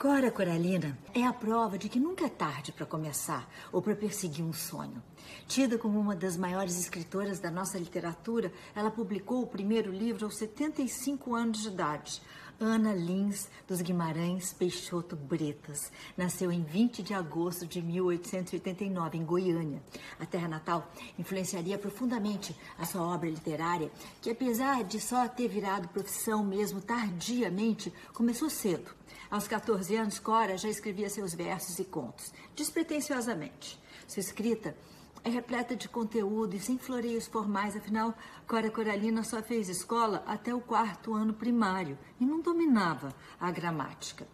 Cora Coralina é a prova de que nunca é tarde para começar ou para perseguir um sonho. Tida como uma das maiores escritoras da nossa literatura, ela publicou o primeiro livro aos 75 anos de idade. Ana Lins dos Guimarães Peixoto Bretas. Nasceu em 20 de agosto de 1889, em Goiânia. A terra natal influenciaria profundamente a sua obra literária, que apesar de só ter virado profissão mesmo tardiamente, começou cedo. Aos 14 anos, Cora já escrevia seus versos e contos, despretensiosamente. Sua escrita é repleta de conteúdo e sem floreios formais, afinal, Cora Coralina só fez escola até o quarto ano primário e não dominava a gramática.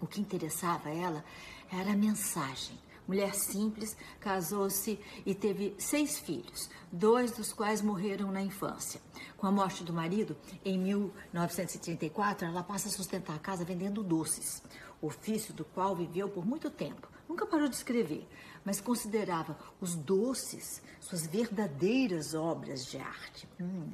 O que interessava ela era a mensagem, mulher simples, casou-se e teve seis filhos, dois dos quais morreram na infância. Com a morte do marido, em 1934, ela passa a sustentar a casa vendendo doces, ofício do qual viveu por muito tempo. Nunca parou de escrever, mas considerava os doces suas verdadeiras obras de arte. Hum.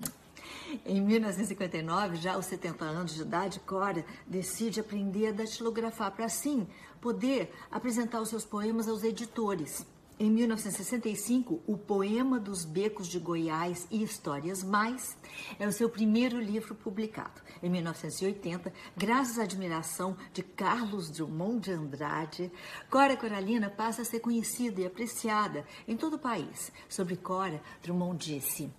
Em 1959, já aos 70 anos de idade, Cora decide aprender a datilografar para assim poder apresentar os seus poemas aos editores. Em 1965, O Poema dos Becos de Goiás e Histórias Mais é o seu primeiro livro publicado. Em 1980, graças à admiração de Carlos Drummond de Andrade, Cora Coralina passa a ser conhecida e apreciada em todo o país. Sobre Cora, Drummond disse: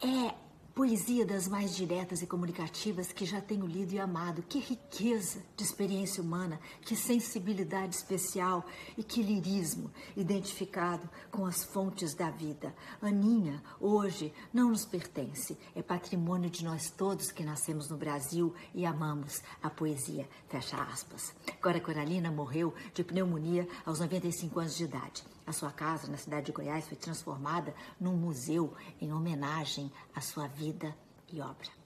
É Poesia das mais diretas e comunicativas que já tenho lido e amado. Que riqueza de experiência humana, que sensibilidade especial e que lirismo identificado com as fontes da vida. Aninha, hoje, não nos pertence. É patrimônio de nós todos que nascemos no Brasil e amamos a poesia. Fecha aspas. Cora Coralina morreu de pneumonia aos 95 anos de idade. A sua casa, na cidade de Goiás, foi transformada num museu em homenagem à sua vida e obra.